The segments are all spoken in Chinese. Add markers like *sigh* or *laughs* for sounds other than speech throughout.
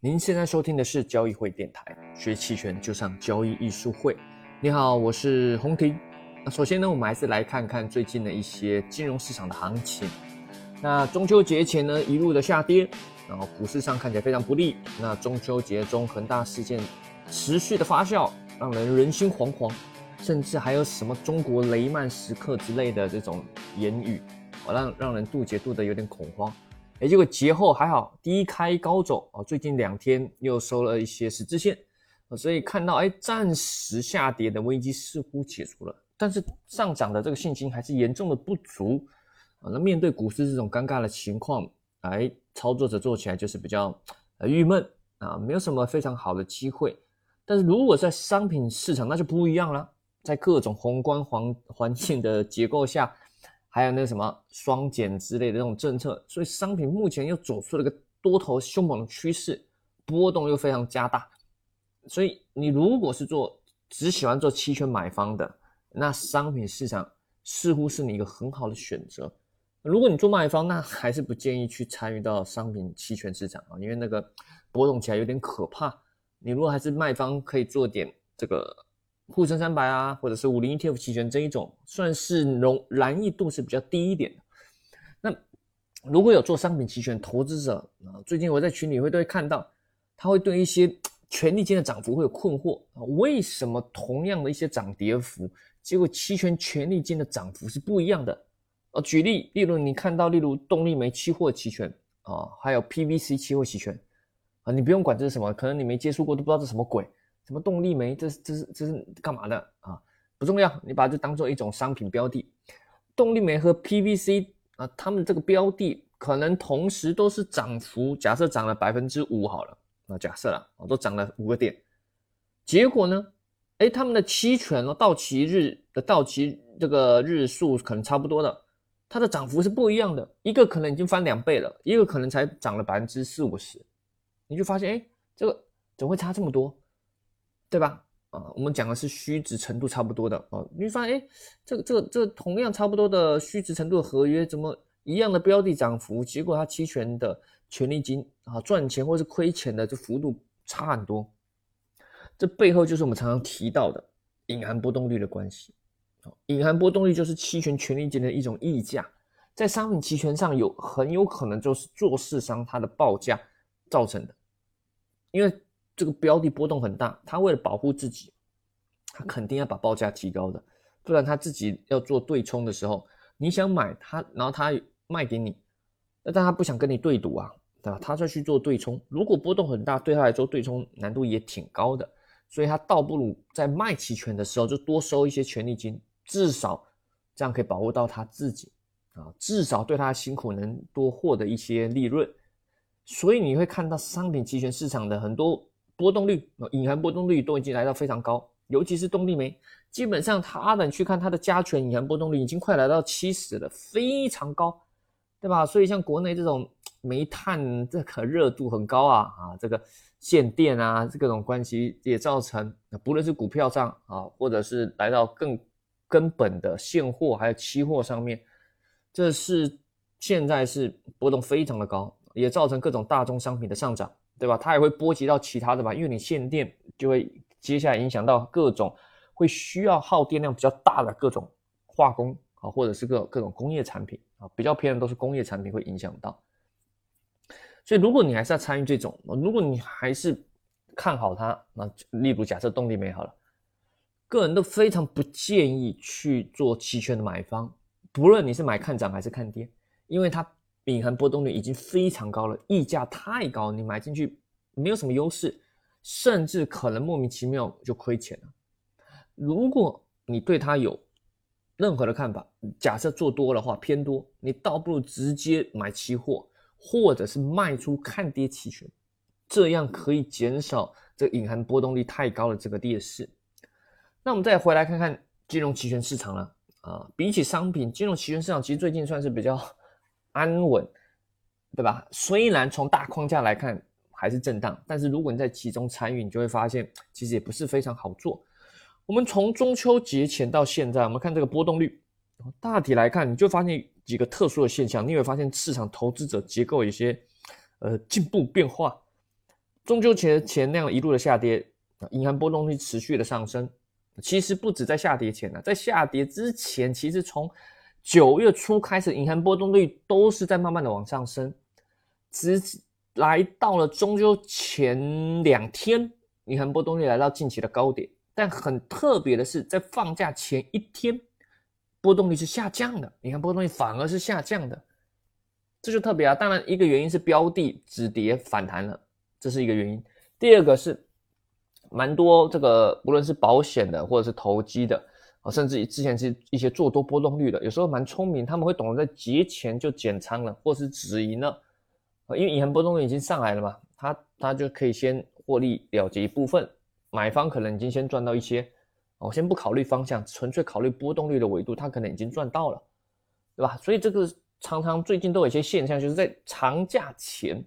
您现在收听的是交易会电台，学期权就上交易艺术会。你好，我是洪婷。那首先呢，我们还是来看看最近的一些金融市场的行情。那中秋节前呢，一路的下跌，然后股市上看起来非常不利。那中秋节中恒大事件持续的发酵，让人人心惶惶，甚至还有什么中国雷曼时刻之类的这种言语，哦，让让人渡劫渡得有点恐慌。哎，结果节后还好，低开高走哦。最近两天又收了一些十字线，所以看到哎，暂时下跌的危机似乎解除了，但是上涨的这个信心还是严重的不足啊。那面对股市这种尴尬的情况，哎，操作者做起来就是比较呃郁闷啊，没有什么非常好的机会。但是如果在商品市场，那就不一样了，在各种宏观环环境的结构下。还有那什么双减之类的这种政策，所以商品目前又走出了一个多头凶猛的趋势，波动又非常加大。所以你如果是做只喜欢做期权买方的，那商品市场似乎是你一个很好的选择。如果你做卖方，那还是不建议去参与到商品期权市场啊，因为那个波动起来有点可怕。你如果还是卖方，可以做点这个。沪深三百啊，或者是五零 ETF 期权这一种，算是容难易度是比较低一点的。那如果有做商品期权投资者啊，最近我在群里会都会看到，他会对一些权利金的涨幅会有困惑啊，为什么同样的一些涨跌幅，结果期权权利金的涨幅是不一样的？啊，举例，例如你看到，例如动力煤期货期权啊，还有 PVC 期货期权啊，你不用管这是什么，可能你没接触过，都不知道这什么鬼。什么动力煤？这是这是这是干嘛的啊？不重要，你把这当做一种商品标的。动力煤和 PVC 啊，它们这个标的可能同时都是涨幅，假设涨了百分之五好了，那假设了啊，都涨了五个点。结果呢？哎，他们的期权哦，到期日的到期这个日数可能差不多的，它的涨幅是不一样的。一个可能已经翻两倍了，一个可能才涨了百分之四五十。你就发现，哎，这个怎么会差这么多？对吧？啊，我们讲的是虚值程度差不多的哦。你发现，哎，这个、这个、这个同样差不多的虚值程度的合约，怎么一样的标的涨幅，结果它期权的权利金啊赚钱或是亏钱的这幅度差很多？这背后就是我们常常提到的隐含波动率的关系。隐含波动率就是期权权利金的一种溢价，在商品期权上有很有可能就是做市商他的报价造成的，因为。这个标的波动很大，他为了保护自己，他肯定要把报价提高的，不然他自己要做对冲的时候，你想买他，然后他卖给你，那但他不想跟你对赌啊，对吧？他再去做对冲，如果波动很大，对他来说对冲难度也挺高的，所以他倒不如在卖期权的时候就多收一些权利金，至少这样可以保护到他自己啊，至少对他辛苦能多获得一些利润，所以你会看到商品期权市场的很多。波动率，隐含波动率都已经来到非常高，尤其是动力煤，基本上它的你去看它的加权隐含波动率已经快来到七十了，非常高，对吧？所以像国内这种煤炭这个热度很高啊啊，这个限电啊，这各种关系也造成，不论是股票上啊，或者是来到更根本的现货还有期货上面，这是现在是波动非常的高，也造成各种大宗商品的上涨。对吧？它也会波及到其他的吧，因为你限电就会接下来影响到各种会需要耗电量比较大的各种化工啊，或者是各各种工业产品啊，比较偏的都是工业产品会影响到。所以如果你还是要参与这种，如果你还是看好它，那例如假设动力煤好了，个人都非常不建议去做期权的买方，不论你是买看涨还是看跌，因为它。隐含波动率已经非常高了，溢价太高，你买进去没有什么优势，甚至可能莫名其妙就亏钱了。如果你对它有任何的看法，假设做多的话偏多，你倒不如直接买期货，或者是卖出看跌期权，这样可以减少这隐含波动率太高的这个劣势。那我们再回来看看金融期权市场了啊，比起商品，金融期权市场其实最近算是比较。安稳，对吧？虽然从大框架来看还是震荡，但是如果你在其中参与，你就会发现其实也不是非常好做。我们从中秋节前到现在，我们看这个波动率，大体来看，你就发现几个特殊的现象。你会发现市场投资者结构有些呃进步变化。中秋节前那样一路的下跌，银行波动率持续的上升。其实不止在下跌前呢，在下跌之前，其实从九月初开始，银行波动率都是在慢慢的往上升，直来到了中秋前两天，银行波动率来到近期的高点。但很特别的是，在放假前一天，波动率是下降的，银行波动率反而是下降的，这就特别啊。当然，一个原因是标的止跌反弹了，这是一个原因。第二个是。蛮多这个，无论是保险的，或者是投机的，啊，甚至之前是一些做多波动率的，有时候蛮聪明，他们会懂得在节前就减仓了，或是止盈了，因为银行波动率已经上来了嘛，他他就可以先获利了结一部分，买方可能已经先赚到一些，我先不考虑方向，纯粹考虑波动率的维度，他可能已经赚到了，对吧？所以这个常常最近都有一些现象，就是在长假前，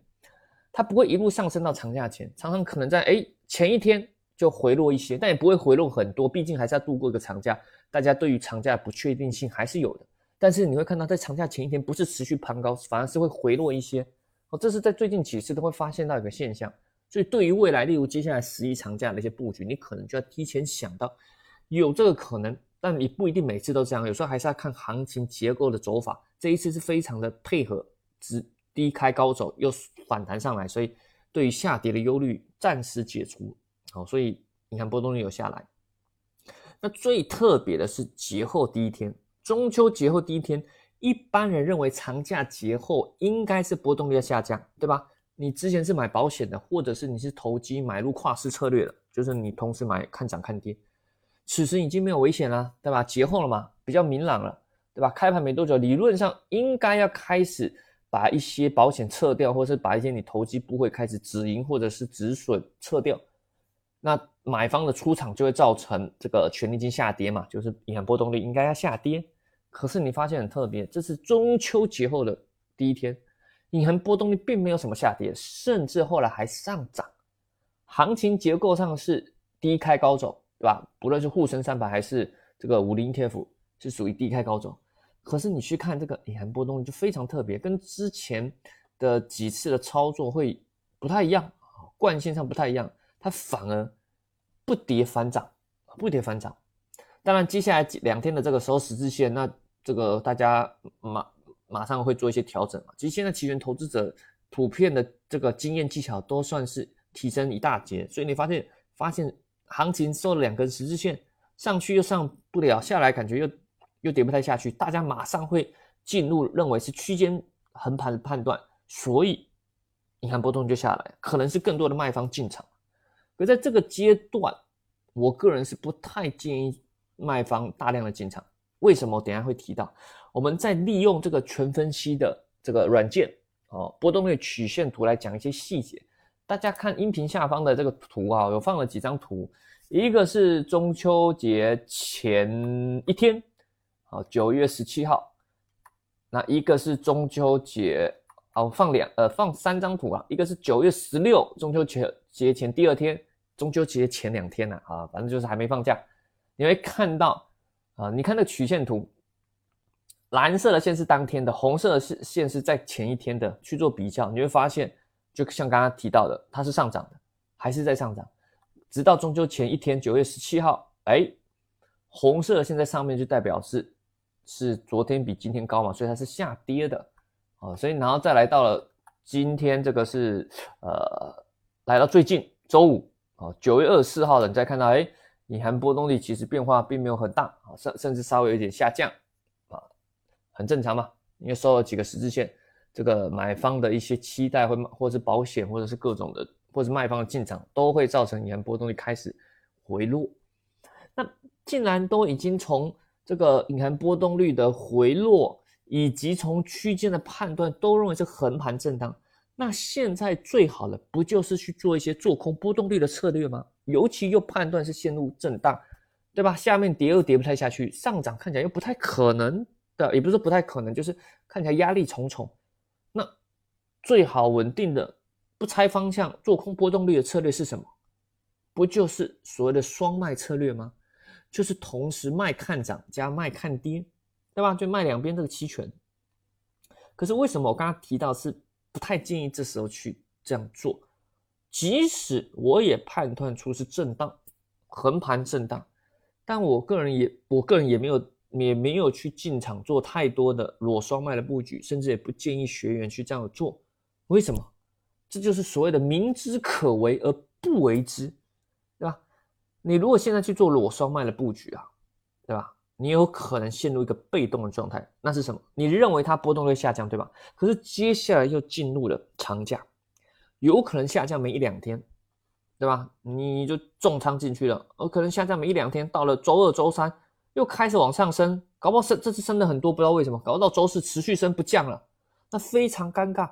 它不会一路上升到长假前，常常可能在哎前一天。就回落一些，但也不会回落很多，毕竟还是要度过一个长假。大家对于长假的不确定性还是有的。但是你会看到，在长假前一天不是持续攀高，反而是会回落一些。哦，这是在最近几次都会发现到一个现象。所以对于未来，例如接下来十一长假的一些布局，你可能就要提前想到有这个可能，但你不一定每次都这样，有时候还是要看行情结构的走法。这一次是非常的配合，只低开高走又反弹上来，所以对于下跌的忧虑暂时解除。好，所以你看波动率有下来。那最特别的是节后第一天，中秋节后第一天，一般人认为长假节后应该是波动率要下降，对吧？你之前是买保险的，或者是你是投机买入跨市策略的，就是你同时买看涨看跌，此时已经没有危险了，对吧？节后了嘛，比较明朗了，对吧？开盘没多久，理论上应该要开始把一些保险撤掉，或是把一些你投机不会开始止盈或者是止损撤掉。那买方的出场就会造成这个权利金下跌嘛，就是银行波动率应该要下跌。可是你发现很特别，这是中秋节后的第一天，银行波动率并没有什么下跌，甚至后来还上涨。行情结构上是低开高走，对吧？不论是沪深三百还是这个五零 ETF，是属于低开高走。可是你去看这个银行波动率就非常特别，跟之前的几次的操作会不太一样惯性上不太一样。它反而不跌反涨，不跌反涨。当然，接下来两天的这个收十字线，那这个大家马马上会做一些调整嘛。其实现在期权投资者普遍的这个经验技巧都算是提升一大截，所以你发现发现行情收了两根十字线上去又上不了，下来感觉又又跌不太下去，大家马上会进入认为是区间横盘的判断，所以你看波动就下来，可能是更多的卖方进场。而在这个阶段，我个人是不太建议卖方大量的进场。为什么？等下会提到。我们在利用这个全分析的这个软件哦，波动率曲线图来讲一些细节。大家看音频下方的这个图啊，有放了几张图，一个是中秋节前一天，好，九月十七号。那一个是中秋节，好，放两呃放三张图啊，一个是九月十六，中秋节节前第二天。中秋节前两天呢，啊，反正就是还没放假，你会看到啊，你看那曲线图，蓝色的线是当天的，红色的线线是在前一天的，去做比较，你会发现，就像刚刚提到的，它是上涨的，还是在上涨，直到中秋前一天，九月十七号，哎，红色的线在上面就代表是是昨天比今天高嘛，所以它是下跌的，啊，所以然后再来到了今天，这个是呃，来到最近周五。哦，九月二十四号了，你再看到，哎，隐含波动率其实变化并没有很大，啊，甚甚至稍微有点下降，啊，很正常嘛，因为收了几个十字线，这个买方的一些期待会，或是保险，或者是各种的，或者是卖方的进场，都会造成隐含波动率开始回落。那既然都已经从这个隐含波动率的回落，以及从区间的判断都认为是横盘震荡。那现在最好的不就是去做一些做空波动率的策略吗？尤其又判断是陷入震荡，对吧？下面跌又跌不太下去，上涨看起来又不太可能的，也不是不太可能，就是看起来压力重重。那最好稳定的不拆方向做空波动率的策略是什么？不就是所谓的双卖策略吗？就是同时卖看涨加卖看跌，对吧？就卖两边这个期权。可是为什么我刚刚提到是？不太建议这时候去这样做，即使我也判断出是震荡，横盘震荡，但我个人也我个人也没有也没有去进场做太多的裸双卖的布局，甚至也不建议学员去这样做。为什么？这就是所谓的明知可为而不为之，对吧？你如果现在去做裸双卖的布局啊，对吧？你有可能陷入一个被动的状态，那是什么？你认为它波动率下降，对吧？可是接下来又进入了长假，有可能下降没一两天，对吧？你就重仓进去了，而可能下降没一两天，到了周二、周三又开始往上升，搞不好升这次升的很多，不知道为什么，搞到周四持续升不降了，那非常尴尬，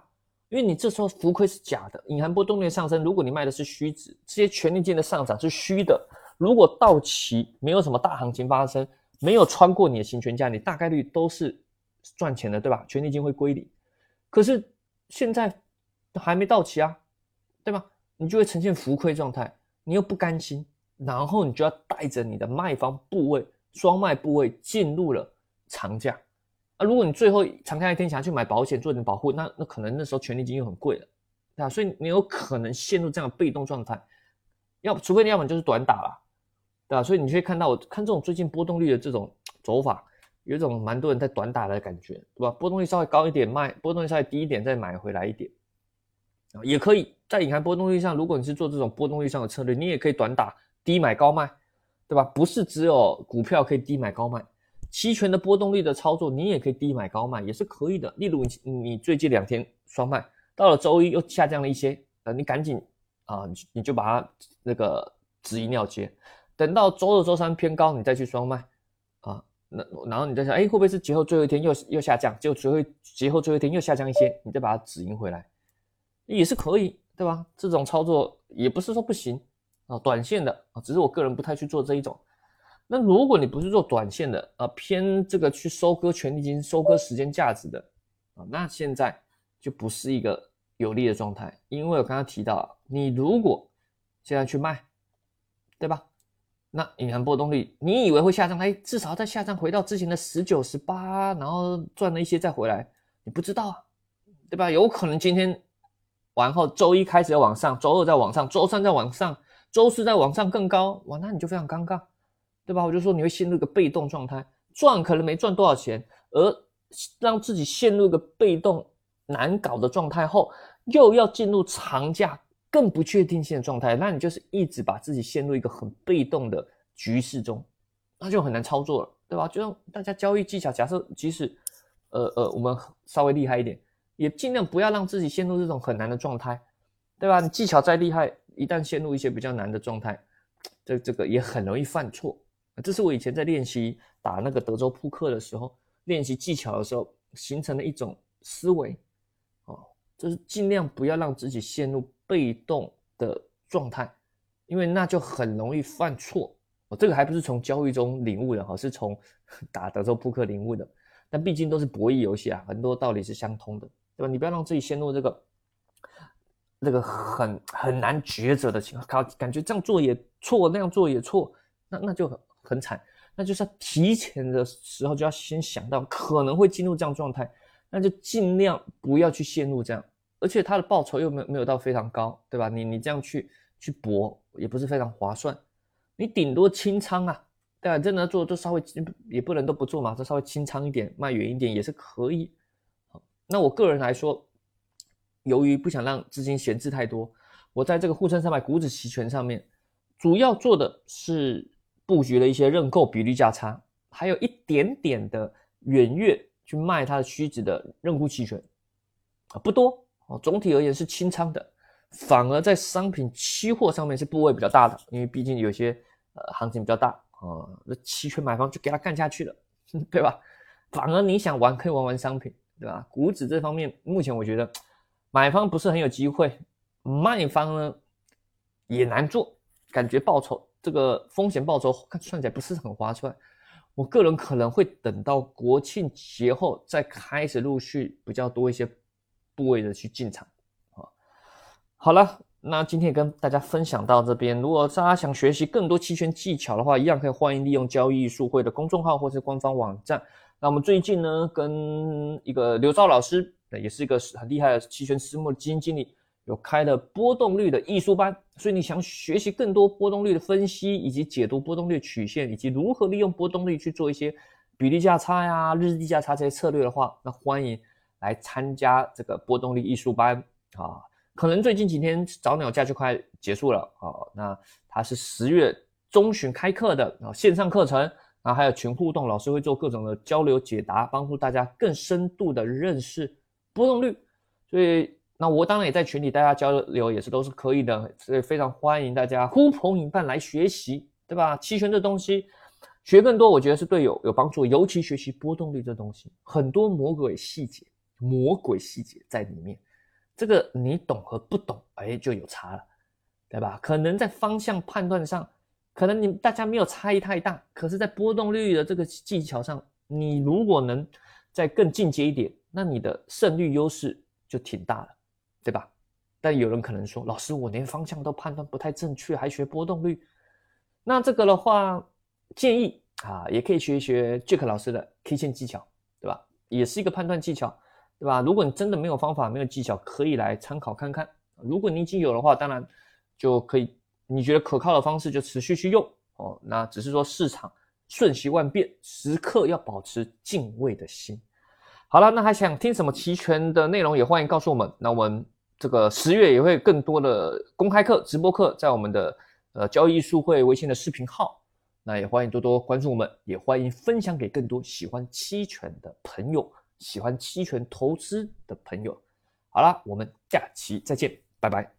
因为你这时候浮亏是假的，隐含波动率上升，如果你卖的是虚值，这些权利金的上涨是虚的，如果到期没有什么大行情发生。没有穿过你的行权价，你大概率都是赚钱的，对吧？权利金会归零。可是现在还没到期啊，对吧？你就会呈现浮亏状态，你又不甘心，然后你就要带着你的卖方部位、双卖部位进入了长假啊。如果你最后长假一天想要去买保险做点保护，那那可能那时候权利金又很贵了，对吧？所以你有可能陷入这样被动状态，要除非你要么就是短打了。对吧？所以你会看到，我看这种最近波动率的这种走法，有一种蛮多人在短打的感觉，对吧？波动率稍微高一点卖，波动率稍微低一点再买回来一点，啊，也可以在隐含波动率上，如果你是做这种波动率上的策略，你也可以短打低买高卖，对吧？不是只有股票可以低买高卖，期权的波动率的操作你也可以低买高卖，也是可以的。例如你你最近两天双卖，到了周一又下降了一些，呃，你赶紧啊，你你就把它那个止盈了结。等到周二、周三偏高，你再去双卖，啊，那然后你再想，哎，会不会是节后最后一天又又下降？就最后节后最后一天又下降一些，你再把它止盈回来，也是可以，对吧？这种操作也不是说不行啊，短线的啊，只是我个人不太去做这一种。那如果你不是做短线的啊，偏这个去收割权利金、收割时间价值的啊，那现在就不是一个有利的状态，因为我刚刚提到，你如果现在去卖，对吧？那隐含波动率，你以为会下降？哎，至少再下降回到之前的十九、十八，然后赚了一些再回来，你不知道啊，对吧？有可能今天完后，周一开始要往上，周二再往上，周三再往上，周四再往上更高，哇，那你就非常尴尬，对吧？我就说你会陷入一个被动状态，赚可能没赚多少钱，而让自己陷入一个被动难搞的状态后，又要进入长假。更不确定性的状态，那你就是一直把自己陷入一个很被动的局势中，那就很难操作了，对吧？就像大家交易技巧，假设即使，呃呃，我们稍微厉害一点，也尽量不要让自己陷入这种很难的状态，对吧？你技巧再厉害，一旦陷入一些比较难的状态，这这个也很容易犯错。这是我以前在练习打那个德州扑克的时候，练习技巧的时候形成的一种思维，哦，就是尽量不要让自己陷入。被动的状态，因为那就很容易犯错。我这个还不是从交易中领悟的哈，是从 *laughs* 打德州扑克领悟的。但毕竟都是博弈游戏啊，很多道理是相通的，对吧？你不要让自己陷入这个这个很很难抉择的情况，感感觉这样做也错，那样做也错，那那就很很惨。那就是要提前的时候就要先想到可能会进入这样状态，那就尽量不要去陷入这样。而且它的报酬又没没有到非常高，对吧？你你这样去去搏也不是非常划算，你顶多清仓啊，对吧？真的做就稍微也不能都不做嘛，就稍微清仓一点，卖远一点也是可以。那我个人来说，由于不想让资金闲置太多，我在这个沪深三百股指期权上面，主要做的是布局了一些认购比率价差，还有一点点的远月去卖它的虚值的认沽期权啊，不多。哦，总体而言是清仓的，反而在商品期货上面是部位比较大的，因为毕竟有些呃行情比较大啊，那期权买方就给他干下去了，*laughs* 对吧？反而你想玩可以玩玩商品，对吧？股指这方面目前我觉得买方不是很有机会，卖方呢也难做，感觉报酬这个风险报酬看算起来不是很划算。我个人可能会等到国庆节后再开始陆续比较多一些。部位的去进场，啊，好了，那今天也跟大家分享到这边。如果大家想学习更多期权技巧的话，一样可以欢迎利用交易术会的公众号或是官方网站。那我们最近呢，跟一个刘兆老师，也是一个很厉害的期权私募基金经理，有开了波动率的艺术班，所以你想学习更多波动率的分析，以及解读波动率曲线，以及如何利用波动率去做一些比例价差呀、日历价差这些策略的话，那欢迎来参加这个波动率艺术班啊。可能最近几天早鸟价就快结束了啊，那它是十月中旬开课的啊，线上课程。啊，还有群互动，老师会做各种的交流解答，帮助大家更深度的认识波动率。所以，那我当然也在群里，大家交流也是都是可以的。所以非常欢迎大家呼朋引伴来学习，对吧？期权这东西学更多，我觉得是对有有帮助。尤其学习波动率这东西，很多魔鬼细节，魔鬼细节在里面。这个你懂和不懂，哎，就有差了，对吧？可能在方向判断上。可能你大家没有差异太大，可是，在波动率的这个技巧上，你如果能再更进阶一点，那你的胜率优势就挺大了，对吧？但有人可能说，老师，我连方向都判断不太正确，还学波动率？那这个的话，建议啊，也可以学一学 Jack 老师的 K 线技巧，对吧？也是一个判断技巧，对吧？如果你真的没有方法、没有技巧，可以来参考看看。如果你已经有的话，当然就可以。你觉得可靠的方式就持续去用哦。那只是说市场瞬息万变，时刻要保持敬畏的心。好了，那还想听什么期权的内容，也欢迎告诉我们。那我们这个十月也会更多的公开课、直播课，在我们的呃交易术会微信的视频号。那也欢迎多多关注我们，也欢迎分享给更多喜欢期权的朋友，喜欢期权投资的朋友。好了，我们下期再见，拜拜。